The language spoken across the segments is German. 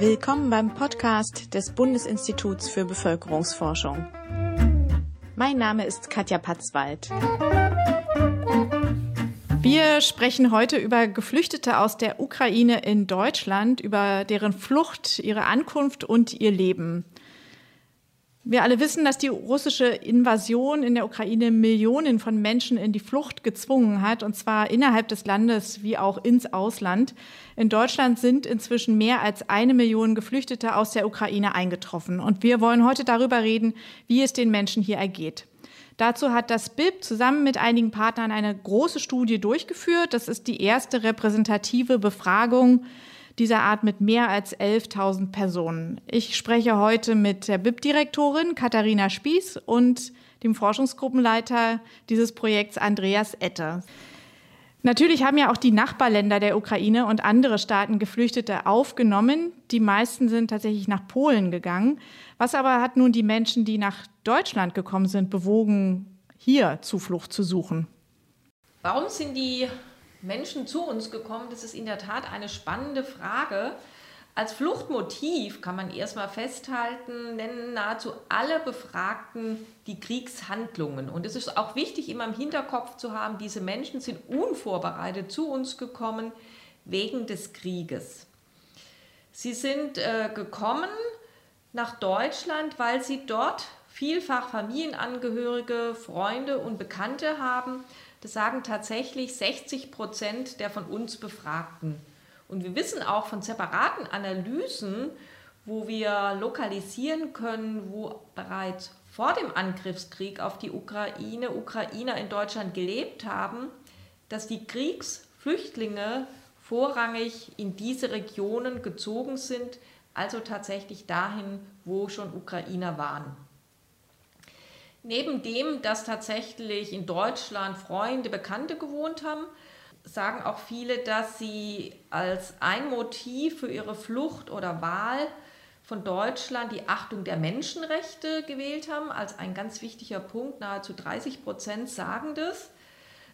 Willkommen beim Podcast des Bundesinstituts für Bevölkerungsforschung. Mein Name ist Katja Patzwald. Wir sprechen heute über Geflüchtete aus der Ukraine in Deutschland, über deren Flucht, ihre Ankunft und ihr Leben. Wir alle wissen, dass die russische Invasion in der Ukraine Millionen von Menschen in die Flucht gezwungen hat, und zwar innerhalb des Landes wie auch ins Ausland. In Deutschland sind inzwischen mehr als eine Million Geflüchtete aus der Ukraine eingetroffen. Und wir wollen heute darüber reden, wie es den Menschen hier ergeht. Dazu hat das BIP zusammen mit einigen Partnern eine große Studie durchgeführt. Das ist die erste repräsentative Befragung dieser Art mit mehr als 11.000 Personen. Ich spreche heute mit der BIP-Direktorin Katharina Spieß und dem Forschungsgruppenleiter dieses Projekts Andreas Etter. Natürlich haben ja auch die Nachbarländer der Ukraine und andere Staaten Geflüchtete aufgenommen. Die meisten sind tatsächlich nach Polen gegangen. Was aber hat nun die Menschen, die nach Deutschland gekommen sind, bewogen, hier Zuflucht zu suchen? Warum sind die Menschen zu uns gekommen? Das ist in der Tat eine spannende Frage. Als Fluchtmotiv kann man erstmal festhalten, nennen nahezu alle Befragten die Kriegshandlungen. Und es ist auch wichtig, immer im Hinterkopf zu haben, diese Menschen sind unvorbereitet zu uns gekommen wegen des Krieges. Sie sind äh, gekommen nach Deutschland, weil sie dort vielfach Familienangehörige, Freunde und Bekannte haben, das sagen tatsächlich 60 Prozent der von uns Befragten. Und wir wissen auch von separaten Analysen, wo wir lokalisieren können, wo bereits vor dem Angriffskrieg auf die Ukraine Ukrainer in Deutschland gelebt haben, dass die Kriegsflüchtlinge vorrangig in diese Regionen gezogen sind, also tatsächlich dahin, wo schon Ukrainer waren. Neben dem, dass tatsächlich in Deutschland Freunde, Bekannte gewohnt haben, sagen auch viele, dass sie als ein Motiv für ihre Flucht oder Wahl von Deutschland die Achtung der Menschenrechte gewählt haben, als ein ganz wichtiger Punkt. Nahezu 30 Prozent sagen das.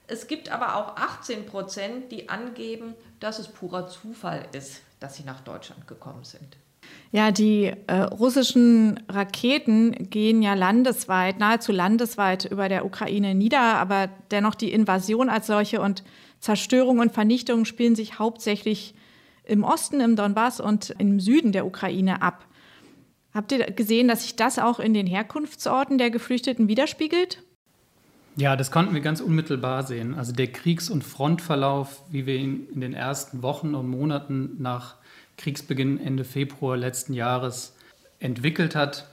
Es gibt aber auch 18 Prozent, die angeben, dass es purer Zufall ist, dass sie nach Deutschland gekommen sind. Ja, die äh, russischen Raketen gehen ja landesweit, nahezu landesweit über der Ukraine nieder, aber dennoch die Invasion als solche und Zerstörung und Vernichtung spielen sich hauptsächlich im Osten, im Donbass und im Süden der Ukraine ab. Habt ihr gesehen, dass sich das auch in den Herkunftsorten der Geflüchteten widerspiegelt? Ja, das konnten wir ganz unmittelbar sehen. Also der Kriegs- und Frontverlauf, wie wir ihn in den ersten Wochen und Monaten nach Kriegsbeginn Ende Februar letzten Jahres entwickelt hat,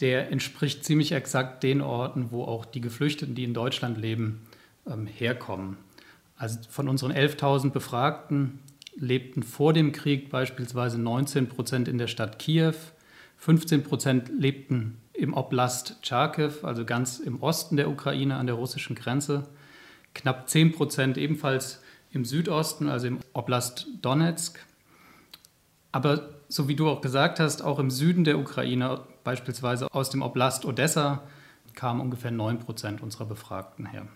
der entspricht ziemlich exakt den Orten, wo auch die Geflüchteten, die in Deutschland leben, ähm, herkommen. Also von unseren 11.000 Befragten lebten vor dem Krieg beispielsweise 19 Prozent in der Stadt Kiew, 15 Prozent lebten im Oblast Charkiw, also ganz im Osten der Ukraine an der russischen Grenze, knapp 10 Prozent ebenfalls im Südosten, also im Oblast Donetsk aber so wie du auch gesagt hast, auch im Süden der Ukraine, beispielsweise aus dem Oblast Odessa, kamen ungefähr 9 Prozent unserer Befragten her.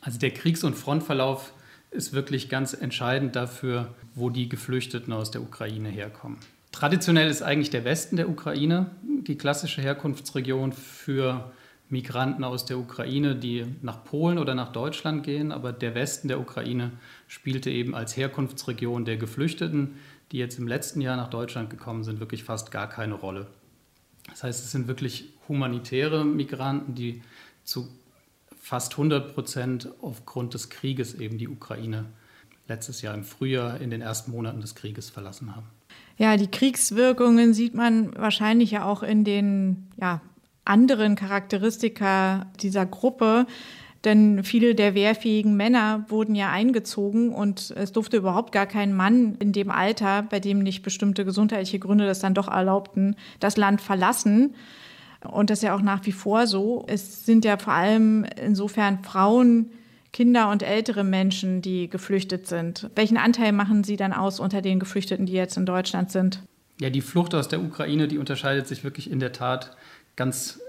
Also der Kriegs- und Frontverlauf ist wirklich ganz entscheidend dafür, wo die Geflüchteten aus der Ukraine herkommen. Traditionell ist eigentlich der Westen der Ukraine die klassische Herkunftsregion für Migranten aus der Ukraine, die nach Polen oder nach Deutschland gehen, aber der Westen der Ukraine spielte eben als Herkunftsregion der Geflüchteten die jetzt im letzten Jahr nach Deutschland gekommen sind, wirklich fast gar keine Rolle. Das heißt, es sind wirklich humanitäre Migranten, die zu fast 100 Prozent aufgrund des Krieges eben die Ukraine letztes Jahr im Frühjahr in den ersten Monaten des Krieges verlassen haben. Ja, die Kriegswirkungen sieht man wahrscheinlich ja auch in den ja, anderen Charakteristika dieser Gruppe. Denn viele der wehrfähigen Männer wurden ja eingezogen und es durfte überhaupt gar kein Mann in dem Alter, bei dem nicht bestimmte gesundheitliche Gründe das dann doch erlaubten, das Land verlassen. Und das ist ja auch nach wie vor so. Es sind ja vor allem insofern Frauen, Kinder und ältere Menschen, die geflüchtet sind. Welchen Anteil machen Sie dann aus unter den Geflüchteten, die jetzt in Deutschland sind? Ja, die Flucht aus der Ukraine, die unterscheidet sich wirklich in der Tat ganz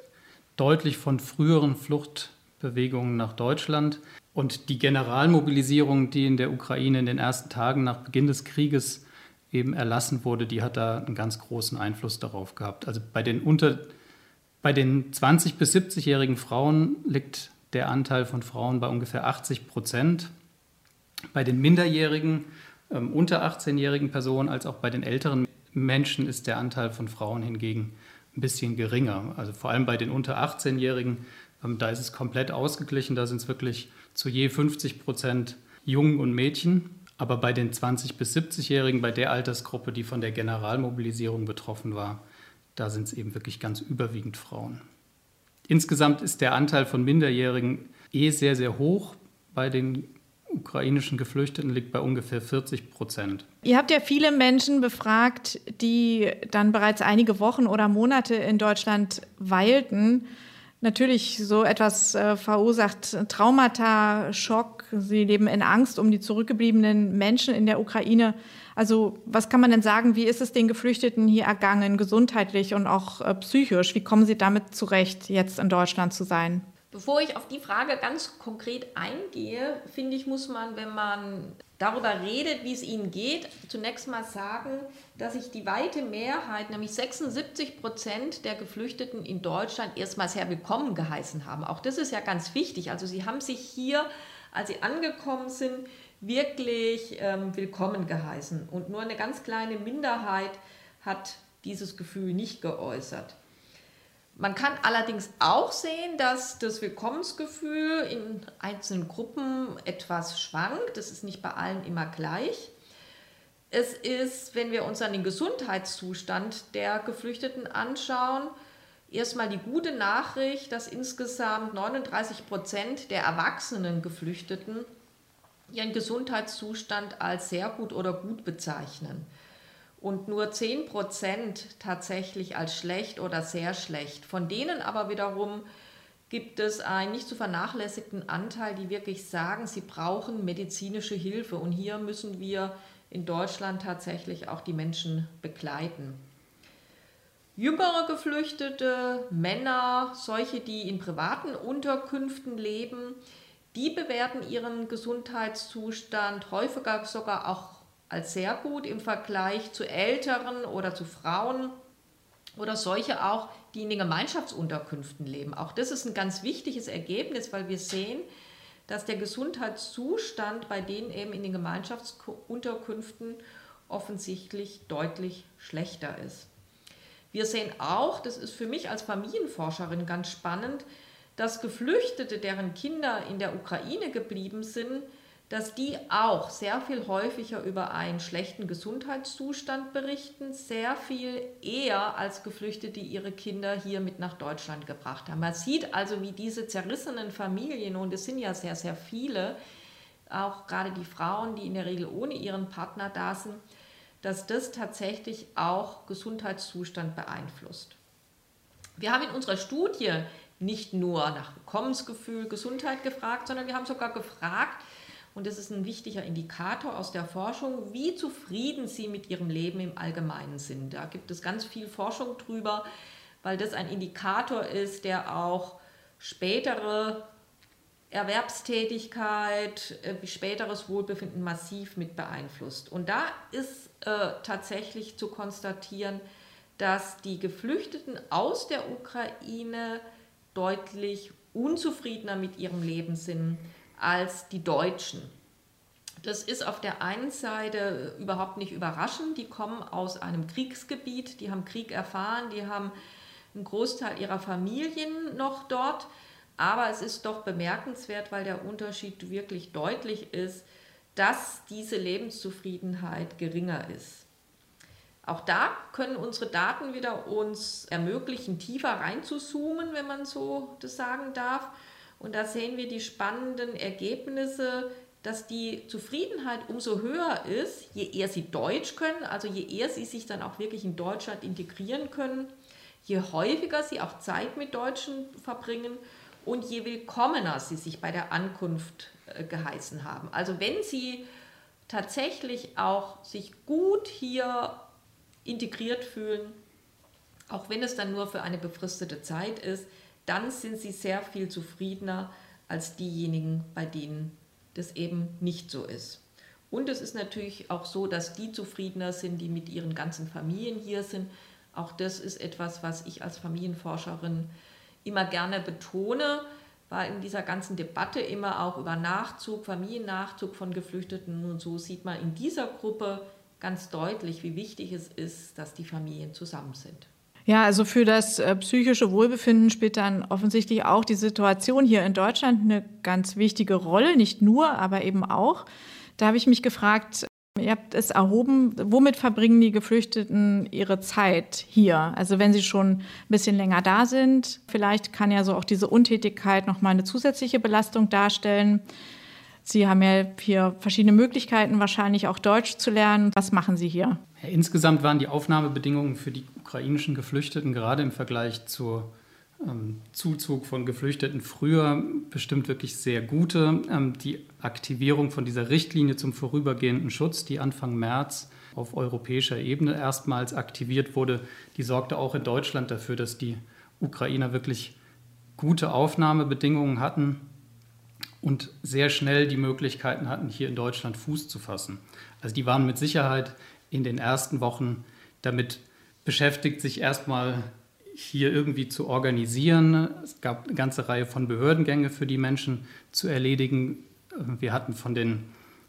deutlich von früheren Flucht Bewegungen nach Deutschland. Und die Generalmobilisierung, die in der Ukraine in den ersten Tagen nach Beginn des Krieges eben erlassen wurde, die hat da einen ganz großen Einfluss darauf gehabt. Also bei den unter bei den 20 bis 70-jährigen Frauen liegt der Anteil von Frauen bei ungefähr 80 Prozent. Bei den minderjährigen, ähm, unter 18-jährigen Personen als auch bei den älteren Menschen ist der Anteil von Frauen hingegen ein bisschen geringer. Also vor allem bei den unter 18-jährigen, ähm, da ist es komplett ausgeglichen, da sind es wirklich zu je 50 Prozent Jungen und Mädchen. Aber bei den 20 bis 70-Jährigen, bei der Altersgruppe, die von der Generalmobilisierung betroffen war, da sind es eben wirklich ganz überwiegend Frauen. Insgesamt ist der Anteil von Minderjährigen eh sehr, sehr hoch. Bei den ukrainischen Geflüchteten liegt bei ungefähr 40 Prozent. Ihr habt ja viele Menschen befragt, die dann bereits einige Wochen oder Monate in Deutschland weilten. Natürlich so etwas äh, verursacht Traumata, Schock. Sie leben in Angst um die zurückgebliebenen Menschen in der Ukraine. Also was kann man denn sagen, wie ist es den Geflüchteten hier ergangen, gesundheitlich und auch äh, psychisch? Wie kommen Sie damit zurecht, jetzt in Deutschland zu sein? Bevor ich auf die Frage ganz konkret eingehe, finde ich, muss man, wenn man darüber redet, wie es ihnen geht, zunächst mal sagen, dass sich die weite Mehrheit, nämlich 76 Prozent der Geflüchteten in Deutschland erstmal sehr willkommen geheißen haben. Auch das ist ja ganz wichtig. Also sie haben sich hier, als sie angekommen sind, wirklich ähm, willkommen geheißen. Und nur eine ganz kleine Minderheit hat dieses Gefühl nicht geäußert. Man kann allerdings auch sehen, dass das Willkommensgefühl in einzelnen Gruppen etwas schwankt. Das ist nicht bei allen immer gleich. Es ist, wenn wir uns an den Gesundheitszustand der Geflüchteten anschauen, erstmal die gute Nachricht, dass insgesamt 39 Prozent der erwachsenen Geflüchteten ihren Gesundheitszustand als sehr gut oder gut bezeichnen und nur 10 Prozent tatsächlich als schlecht oder sehr schlecht. Von denen aber wiederum gibt es einen nicht zu vernachlässigten Anteil, die wirklich sagen, sie brauchen medizinische Hilfe. Und hier müssen wir in Deutschland tatsächlich auch die Menschen begleiten. Jüngere Geflüchtete, Männer, solche, die in privaten Unterkünften leben, die bewerten ihren Gesundheitszustand häufiger sogar auch als sehr gut im Vergleich zu Älteren oder zu Frauen oder solche auch, die in den Gemeinschaftsunterkünften leben. Auch das ist ein ganz wichtiges Ergebnis, weil wir sehen, dass der Gesundheitszustand bei denen eben in den Gemeinschaftsunterkünften offensichtlich deutlich schlechter ist. Wir sehen auch, das ist für mich als Familienforscherin ganz spannend, dass Geflüchtete, deren Kinder in der Ukraine geblieben sind, dass die auch sehr viel häufiger über einen schlechten Gesundheitszustand berichten, sehr viel eher als Geflüchtete, die ihre Kinder hier mit nach Deutschland gebracht haben. Man sieht also, wie diese zerrissenen Familien, und es sind ja sehr, sehr viele, auch gerade die Frauen, die in der Regel ohne ihren Partner da sind, dass das tatsächlich auch Gesundheitszustand beeinflusst. Wir haben in unserer Studie nicht nur nach Willkommensgefühl, Gesundheit gefragt, sondern wir haben sogar gefragt, und das ist ein wichtiger Indikator aus der Forschung, wie zufrieden sie mit ihrem Leben im Allgemeinen sind. Da gibt es ganz viel Forschung drüber, weil das ein Indikator ist, der auch spätere Erwerbstätigkeit, äh, späteres Wohlbefinden massiv mit beeinflusst. Und da ist äh, tatsächlich zu konstatieren, dass die Geflüchteten aus der Ukraine deutlich unzufriedener mit ihrem Leben sind als die Deutschen. Das ist auf der einen Seite überhaupt nicht überraschend. Die kommen aus einem Kriegsgebiet, die haben Krieg erfahren, die haben einen Großteil ihrer Familien noch dort. Aber es ist doch bemerkenswert, weil der Unterschied wirklich deutlich ist, dass diese Lebenszufriedenheit geringer ist. Auch da können unsere Daten wieder uns ermöglichen, tiefer reinzuzoomen, wenn man so das sagen darf. Und da sehen wir die spannenden Ergebnisse, dass die Zufriedenheit umso höher ist, je eher sie Deutsch können, also je eher sie sich dann auch wirklich in Deutschland integrieren können, je häufiger sie auch Zeit mit Deutschen verbringen und je willkommener sie sich bei der Ankunft äh, geheißen haben. Also wenn sie tatsächlich auch sich gut hier integriert fühlen, auch wenn es dann nur für eine befristete Zeit ist, dann sind sie sehr viel zufriedener als diejenigen, bei denen das eben nicht so ist. Und es ist natürlich auch so, dass die zufriedener sind, die mit ihren ganzen Familien hier sind. Auch das ist etwas, was ich als Familienforscherin immer gerne betone, weil in dieser ganzen Debatte immer auch über Nachzug, Familiennachzug von Geflüchteten und so sieht man in dieser Gruppe ganz deutlich, wie wichtig es ist, dass die Familien zusammen sind. Ja, also für das äh, psychische Wohlbefinden spielt dann offensichtlich auch die Situation hier in Deutschland eine ganz wichtige Rolle, nicht nur, aber eben auch. Da habe ich mich gefragt, ihr habt es erhoben, womit verbringen die Geflüchteten ihre Zeit hier? Also wenn sie schon ein bisschen länger da sind, vielleicht kann ja so auch diese Untätigkeit nochmal eine zusätzliche Belastung darstellen. Sie haben ja hier verschiedene Möglichkeiten, wahrscheinlich auch Deutsch zu lernen. Was machen Sie hier? Insgesamt waren die Aufnahmebedingungen für die ukrainischen Geflüchteten gerade im Vergleich zur ähm, Zuzug von Geflüchteten früher bestimmt wirklich sehr gute. Ähm, die Aktivierung von dieser Richtlinie zum vorübergehenden Schutz, die Anfang März auf europäischer Ebene erstmals aktiviert wurde, die sorgte auch in Deutschland dafür, dass die Ukrainer wirklich gute Aufnahmebedingungen hatten und sehr schnell die Möglichkeiten hatten, hier in Deutschland Fuß zu fassen. Also die waren mit Sicherheit in den ersten Wochen damit beschäftigt, sich erstmal hier irgendwie zu organisieren. Es gab eine ganze Reihe von Behördengänge für die Menschen zu erledigen. Wir hatten von den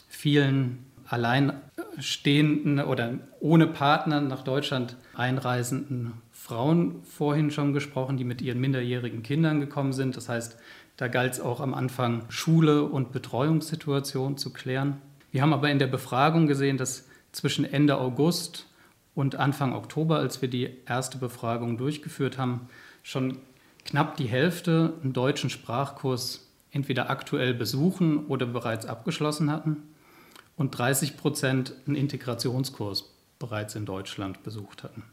vielen alleinstehenden oder ohne Partner nach Deutschland einreisenden Frauen vorhin schon gesprochen, die mit ihren minderjährigen Kindern gekommen sind. Das heißt, da galt es auch am Anfang Schule und Betreuungssituation zu klären. Wir haben aber in der Befragung gesehen, dass zwischen Ende August und Anfang Oktober, als wir die erste Befragung durchgeführt haben, schon knapp die Hälfte einen deutschen Sprachkurs entweder aktuell besuchen oder bereits abgeschlossen hatten und 30 Prozent einen Integrationskurs bereits in Deutschland besucht hatten.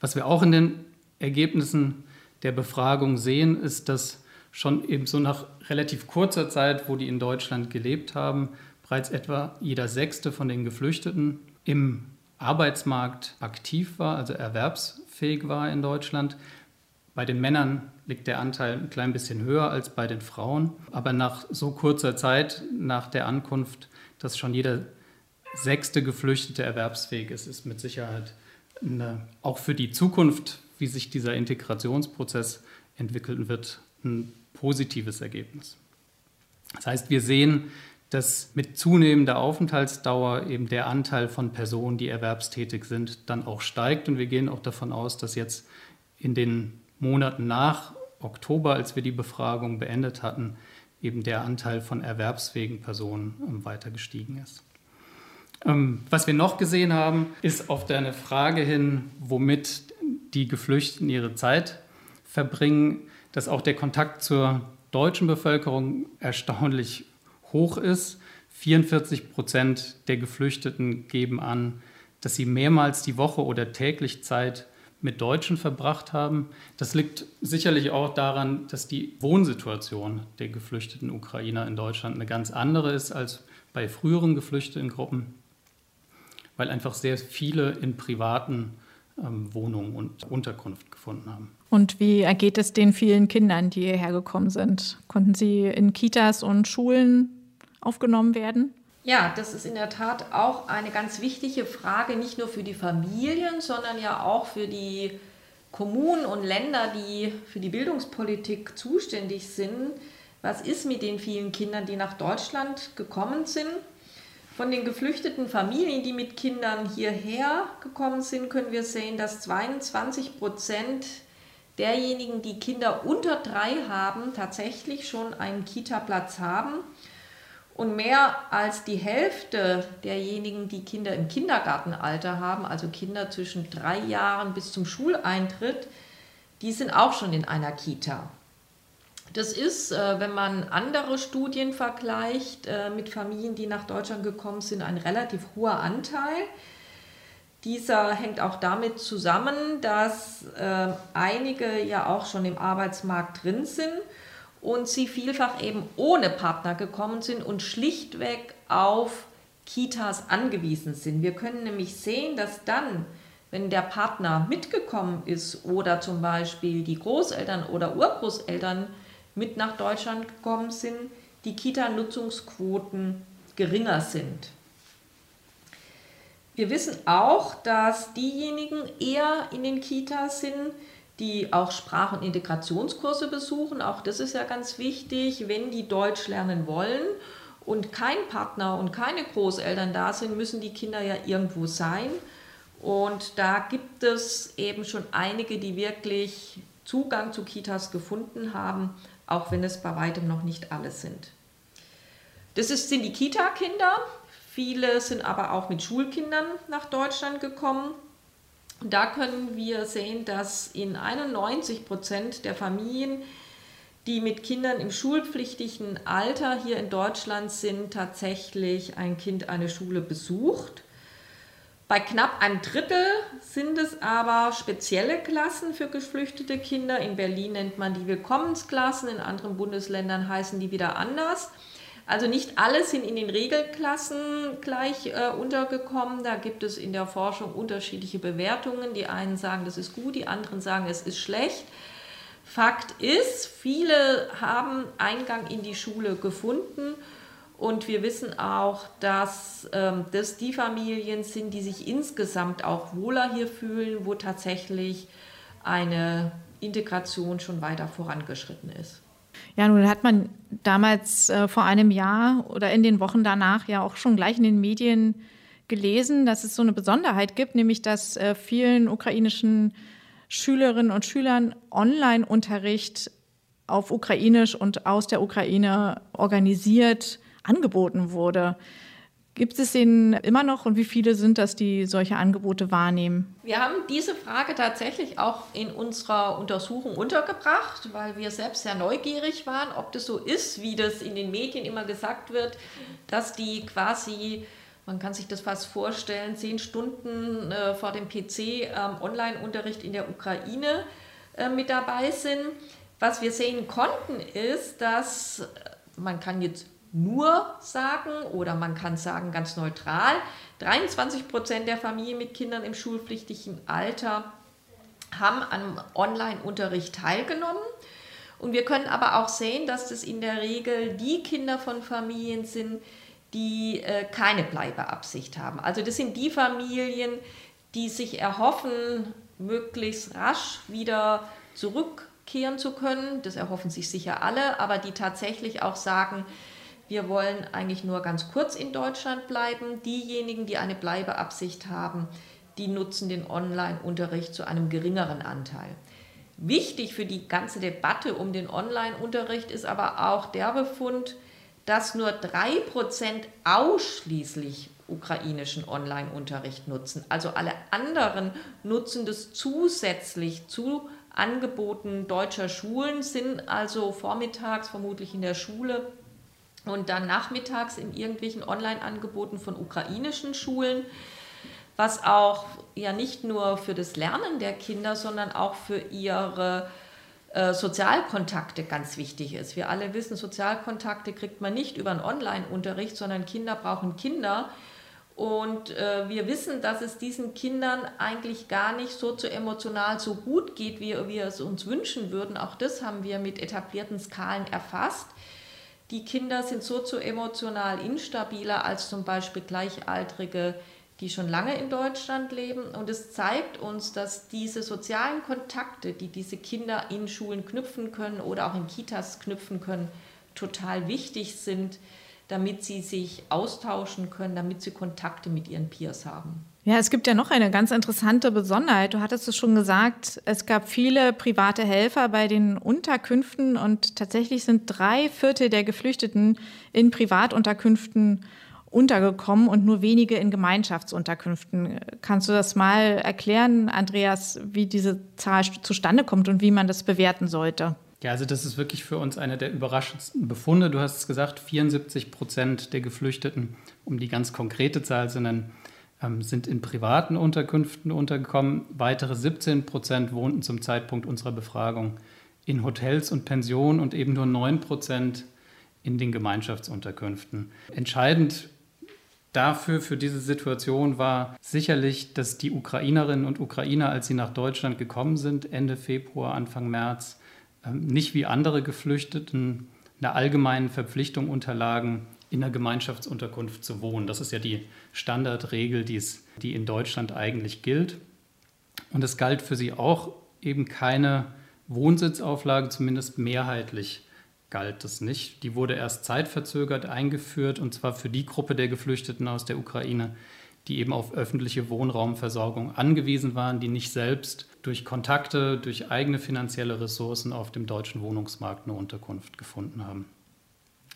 Was wir auch in den Ergebnissen der Befragung sehen, ist, dass schon eben so nach relativ kurzer Zeit, wo die in Deutschland gelebt haben, bereits etwa jeder Sechste von den Geflüchteten im Arbeitsmarkt aktiv war, also erwerbsfähig war in Deutschland. Bei den Männern liegt der Anteil ein klein bisschen höher als bei den Frauen. Aber nach so kurzer Zeit, nach der Ankunft, dass schon jeder sechste Geflüchtete erwerbsfähig ist, ist mit Sicherheit eine, auch für die Zukunft, wie sich dieser Integrationsprozess entwickeln wird, ein positives Ergebnis. Das heißt, wir sehen, dass mit zunehmender Aufenthaltsdauer eben der Anteil von Personen, die erwerbstätig sind, dann auch steigt. Und wir gehen auch davon aus, dass jetzt in den Monaten nach Oktober, als wir die Befragung beendet hatten, eben der Anteil von erwerbsfähigen Personen ähm, weiter gestiegen ist. Ähm, was wir noch gesehen haben, ist auf deine Frage hin, womit die Geflüchteten ihre Zeit verbringen, dass auch der Kontakt zur deutschen Bevölkerung erstaunlich hoch ist. 44 Prozent der Geflüchteten geben an, dass sie mehrmals die Woche oder täglich Zeit mit Deutschen verbracht haben. Das liegt sicherlich auch daran, dass die Wohnsituation der geflüchteten Ukrainer in Deutschland eine ganz andere ist als bei früheren geflüchteten Gruppen, weil einfach sehr viele in privaten ähm, Wohnungen und Unterkunft gefunden haben. Und wie ergeht es den vielen Kindern, die hierher gekommen sind? Konnten sie in Kitas und Schulen aufgenommen werden? Ja, das ist in der Tat auch eine ganz wichtige Frage, nicht nur für die Familien, sondern ja auch für die Kommunen und Länder, die für die Bildungspolitik zuständig sind. Was ist mit den vielen Kindern, die nach Deutschland gekommen sind? Von den geflüchteten Familien, die mit Kindern hierher gekommen sind, können wir sehen, dass 22 Prozent derjenigen, die Kinder unter drei haben, tatsächlich schon einen Kita-Platz haben. Und mehr als die Hälfte derjenigen, die Kinder im Kindergartenalter haben, also Kinder zwischen drei Jahren bis zum Schuleintritt, die sind auch schon in einer Kita. Das ist, äh, wenn man andere Studien vergleicht äh, mit Familien, die nach Deutschland gekommen sind, ein relativ hoher Anteil. Dieser hängt auch damit zusammen, dass äh, einige ja auch schon im Arbeitsmarkt drin sind und sie vielfach eben ohne Partner gekommen sind und schlichtweg auf Kitas angewiesen sind. Wir können nämlich sehen, dass dann, wenn der Partner mitgekommen ist oder zum Beispiel die Großeltern oder Urgroßeltern mit nach Deutschland gekommen sind, die Kita-Nutzungsquoten geringer sind. Wir wissen auch, dass diejenigen eher in den Kitas sind, die auch Sprach- und Integrationskurse besuchen. Auch das ist ja ganz wichtig, wenn die Deutsch lernen wollen und kein Partner und keine Großeltern da sind, müssen die Kinder ja irgendwo sein. Und da gibt es eben schon einige, die wirklich Zugang zu Kitas gefunden haben, auch wenn es bei weitem noch nicht alle sind. Das ist, sind die Kita-Kinder. Viele sind aber auch mit Schulkindern nach Deutschland gekommen. Da können wir sehen, dass in 91 Prozent der Familien, die mit Kindern im schulpflichtigen Alter hier in Deutschland sind, tatsächlich ein Kind eine Schule besucht. Bei knapp einem Drittel sind es aber spezielle Klassen für geflüchtete Kinder. In Berlin nennt man die Willkommensklassen, in anderen Bundesländern heißen die wieder anders. Also nicht alle sind in den Regelklassen gleich äh, untergekommen. Da gibt es in der Forschung unterschiedliche Bewertungen. Die einen sagen, das ist gut, die anderen sagen, es ist schlecht. Fakt ist, viele haben Eingang in die Schule gefunden und wir wissen auch, dass ähm, das die Familien sind, die sich insgesamt auch wohler hier fühlen, wo tatsächlich eine Integration schon weiter vorangeschritten ist. Ja, nun hat man damals äh, vor einem Jahr oder in den Wochen danach ja auch schon gleich in den Medien gelesen, dass es so eine Besonderheit gibt, nämlich dass äh, vielen ukrainischen Schülerinnen und Schülern Online-Unterricht auf Ukrainisch und aus der Ukraine organisiert angeboten wurde. Gibt es den immer noch und wie viele sind das, die solche Angebote wahrnehmen? Wir haben diese Frage tatsächlich auch in unserer Untersuchung untergebracht, weil wir selbst sehr neugierig waren, ob das so ist, wie das in den Medien immer gesagt wird, dass die quasi, man kann sich das fast vorstellen, zehn Stunden äh, vor dem PC ähm, Online-Unterricht in der Ukraine äh, mit dabei sind. Was wir sehen konnten, ist, dass äh, man kann jetzt nur sagen oder man kann sagen ganz neutral, 23 Prozent der Familien mit Kindern im schulpflichtigen Alter haben am Online-Unterricht teilgenommen. Und wir können aber auch sehen, dass das in der Regel die Kinder von Familien sind, die äh, keine Bleibeabsicht haben. Also das sind die Familien, die sich erhoffen, möglichst rasch wieder zurückkehren zu können. Das erhoffen sich sicher alle, aber die tatsächlich auch sagen, wir wollen eigentlich nur ganz kurz in Deutschland bleiben. Diejenigen, die eine Bleibeabsicht haben, die nutzen den Online-Unterricht zu einem geringeren Anteil. Wichtig für die ganze Debatte um den Online-Unterricht ist aber auch der Befund, dass nur 3% ausschließlich ukrainischen Online-Unterricht nutzen. Also alle anderen nutzen das zusätzlich zu Angeboten deutscher Schulen, sind also vormittags vermutlich in der Schule und dann nachmittags in irgendwelchen Online-Angeboten von ukrainischen Schulen, was auch ja nicht nur für das Lernen der Kinder, sondern auch für ihre äh, Sozialkontakte ganz wichtig ist. Wir alle wissen, Sozialkontakte kriegt man nicht über einen Online-Unterricht, sondern Kinder brauchen Kinder. Und äh, wir wissen, dass es diesen Kindern eigentlich gar nicht so zu emotional so gut geht, wie wir es uns wünschen würden. Auch das haben wir mit etablierten Skalen erfasst. Die Kinder sind sozioemotional instabiler als zum Beispiel Gleichaltrige, die schon lange in Deutschland leben. Und es zeigt uns, dass diese sozialen Kontakte, die diese Kinder in Schulen knüpfen können oder auch in Kitas knüpfen können, total wichtig sind, damit sie sich austauschen können, damit sie Kontakte mit ihren Peers haben. Ja, es gibt ja noch eine ganz interessante Besonderheit. Du hattest es schon gesagt, es gab viele private Helfer bei den Unterkünften und tatsächlich sind drei Viertel der Geflüchteten in Privatunterkünften untergekommen und nur wenige in Gemeinschaftsunterkünften. Kannst du das mal erklären, Andreas, wie diese Zahl zustande kommt und wie man das bewerten sollte? Ja, also das ist wirklich für uns einer der überraschendsten Befunde. Du hast es gesagt, 74 Prozent der Geflüchteten, um die ganz konkrete Zahl zu nennen, sind in privaten Unterkünften untergekommen. Weitere 17 Prozent wohnten zum Zeitpunkt unserer Befragung in Hotels und Pensionen und eben nur 9 Prozent in den Gemeinschaftsunterkünften. Entscheidend dafür, für diese Situation war sicherlich, dass die Ukrainerinnen und Ukrainer, als sie nach Deutschland gekommen sind, Ende Februar, Anfang März, ähm, nicht wie andere Geflüchteten einer allgemeinen Verpflichtung unterlagen, in der Gemeinschaftsunterkunft zu wohnen. Das ist ja die Standardregel, die in Deutschland eigentlich gilt. Und es galt für sie auch eben keine Wohnsitzauflage, zumindest mehrheitlich galt das nicht. Die wurde erst zeitverzögert eingeführt, und zwar für die Gruppe der Geflüchteten aus der Ukraine, die eben auf öffentliche Wohnraumversorgung angewiesen waren, die nicht selbst durch Kontakte, durch eigene finanzielle Ressourcen auf dem deutschen Wohnungsmarkt eine Unterkunft gefunden haben.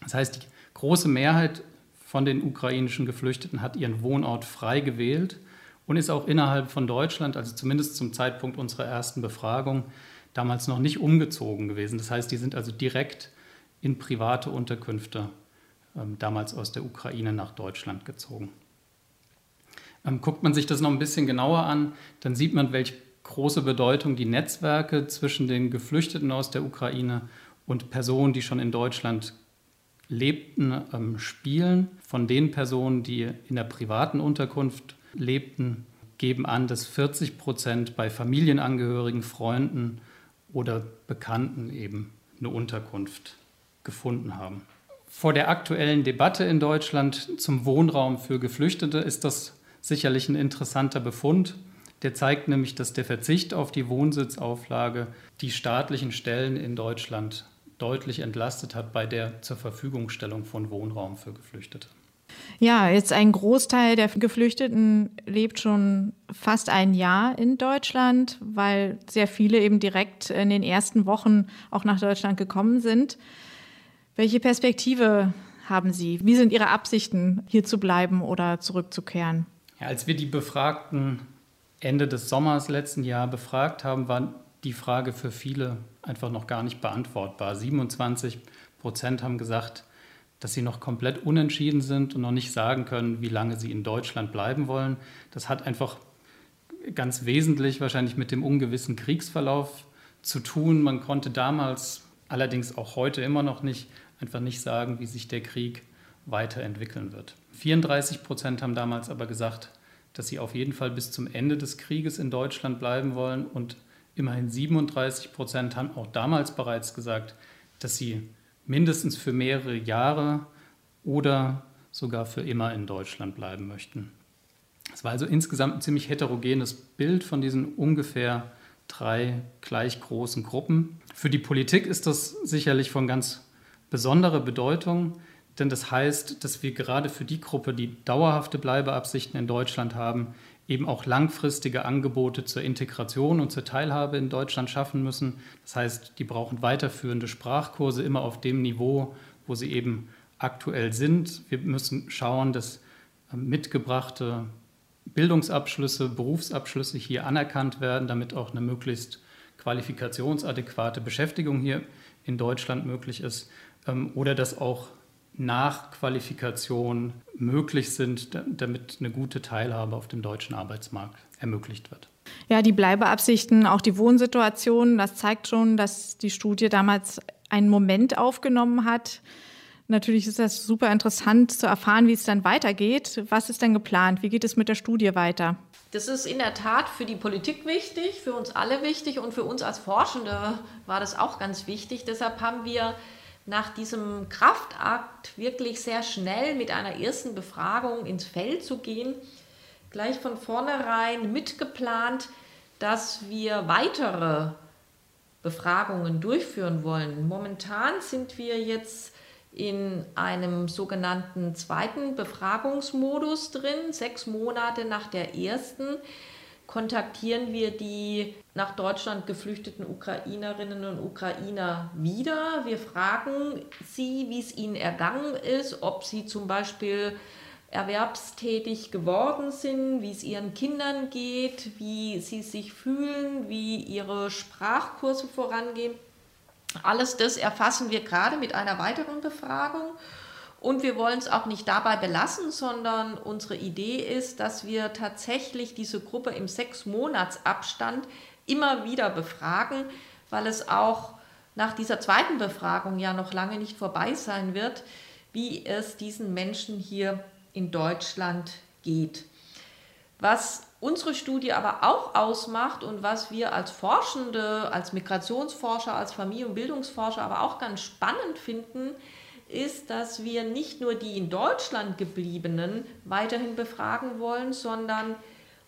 Das heißt, die große Mehrheit von den ukrainischen Geflüchteten hat ihren Wohnort frei gewählt und ist auch innerhalb von Deutschland, also zumindest zum Zeitpunkt unserer ersten Befragung, damals noch nicht umgezogen gewesen. Das heißt, die sind also direkt in private Unterkünfte ähm, damals aus der Ukraine nach Deutschland gezogen. Ähm, guckt man sich das noch ein bisschen genauer an, dann sieht man, welche große Bedeutung die Netzwerke zwischen den Geflüchteten aus der Ukraine und Personen, die schon in Deutschland lebten, ähm, spielen. Von den Personen, die in der privaten Unterkunft lebten, geben an, dass 40 Prozent bei Familienangehörigen, Freunden oder Bekannten eben eine Unterkunft gefunden haben. Vor der aktuellen Debatte in Deutschland zum Wohnraum für Geflüchtete ist das sicherlich ein interessanter Befund. Der zeigt nämlich, dass der Verzicht auf die Wohnsitzauflage die staatlichen Stellen in Deutschland deutlich entlastet hat bei der zur Verfügungstellung von Wohnraum für Geflüchtete. Ja, jetzt ein Großteil der Geflüchteten lebt schon fast ein Jahr in Deutschland, weil sehr viele eben direkt in den ersten Wochen auch nach Deutschland gekommen sind. Welche Perspektive haben Sie? Wie sind Ihre Absichten, hier zu bleiben oder zurückzukehren? Ja, als wir die Befragten Ende des Sommers letzten Jahr befragt haben, war die Frage für viele einfach noch gar nicht beantwortbar. 27 Prozent haben gesagt, dass sie noch komplett unentschieden sind und noch nicht sagen können, wie lange sie in Deutschland bleiben wollen. Das hat einfach ganz wesentlich wahrscheinlich mit dem ungewissen Kriegsverlauf zu tun. Man konnte damals, allerdings auch heute immer noch nicht, einfach nicht sagen, wie sich der Krieg weiterentwickeln wird. 34 Prozent haben damals aber gesagt, dass sie auf jeden Fall bis zum Ende des Krieges in Deutschland bleiben wollen und immerhin 37 Prozent haben auch damals bereits gesagt, dass sie mindestens für mehrere Jahre oder sogar für immer in Deutschland bleiben möchten. Es war also insgesamt ein ziemlich heterogenes Bild von diesen ungefähr drei gleich großen Gruppen. Für die Politik ist das sicherlich von ganz besonderer Bedeutung, denn das heißt, dass wir gerade für die Gruppe, die dauerhafte Bleibeabsichten in Deutschland haben, eben auch langfristige Angebote zur Integration und zur Teilhabe in Deutschland schaffen müssen. Das heißt, die brauchen weiterführende Sprachkurse immer auf dem Niveau, wo sie eben aktuell sind. Wir müssen schauen, dass äh, mitgebrachte Bildungsabschlüsse, Berufsabschlüsse hier anerkannt werden, damit auch eine möglichst qualifikationsadäquate Beschäftigung hier in Deutschland möglich ist. Ähm, oder dass auch Nachqualifikation möglich sind, damit eine gute Teilhabe auf dem deutschen Arbeitsmarkt ermöglicht wird. Ja, die Bleibeabsichten, auch die Wohnsituation, das zeigt schon, dass die Studie damals einen Moment aufgenommen hat. Natürlich ist das super interessant zu erfahren, wie es dann weitergeht. Was ist denn geplant? Wie geht es mit der Studie weiter? Das ist in der Tat für die Politik wichtig, für uns alle wichtig und für uns als Forschende war das auch ganz wichtig. Deshalb haben wir nach diesem Kraftakt wirklich sehr schnell mit einer ersten Befragung ins Feld zu gehen, gleich von vornherein mitgeplant, dass wir weitere Befragungen durchführen wollen. Momentan sind wir jetzt in einem sogenannten zweiten Befragungsmodus drin, sechs Monate nach der ersten kontaktieren wir die nach Deutschland geflüchteten Ukrainerinnen und Ukrainer wieder. Wir fragen sie, wie es ihnen ergangen ist, ob sie zum Beispiel erwerbstätig geworden sind, wie es ihren Kindern geht, wie sie sich fühlen, wie ihre Sprachkurse vorangehen. Alles das erfassen wir gerade mit einer weiteren Befragung und wir wollen es auch nicht dabei belassen, sondern unsere Idee ist, dass wir tatsächlich diese Gruppe im sechs Monats Abstand immer wieder befragen, weil es auch nach dieser zweiten Befragung ja noch lange nicht vorbei sein wird, wie es diesen Menschen hier in Deutschland geht. Was unsere Studie aber auch ausmacht und was wir als Forschende, als Migrationsforscher, als Familien- und Bildungsforscher aber auch ganz spannend finden, ist, dass wir nicht nur die in Deutschland gebliebenen weiterhin befragen wollen, sondern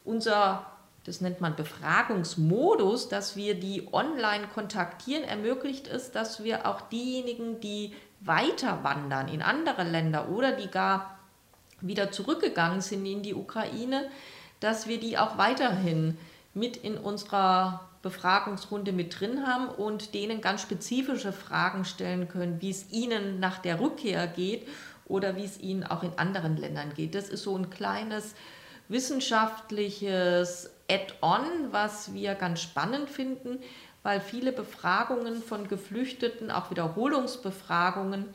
unser, das nennt man Befragungsmodus, dass wir die online kontaktieren, ermöglicht es, dass wir auch diejenigen, die weiter wandern in andere Länder oder die gar wieder zurückgegangen sind in die Ukraine, dass wir die auch weiterhin mit in unserer Befragungsrunde mit drin haben und denen ganz spezifische Fragen stellen können, wie es ihnen nach der Rückkehr geht oder wie es ihnen auch in anderen Ländern geht. Das ist so ein kleines wissenschaftliches Add-on, was wir ganz spannend finden, weil viele Befragungen von Geflüchteten, auch Wiederholungsbefragungen,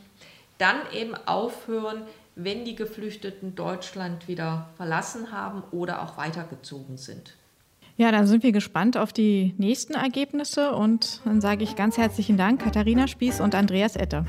dann eben aufhören, wenn die Geflüchteten Deutschland wieder verlassen haben oder auch weitergezogen sind. Ja, dann sind wir gespannt auf die nächsten Ergebnisse und dann sage ich ganz herzlichen Dank, Katharina Spieß und Andreas Etter.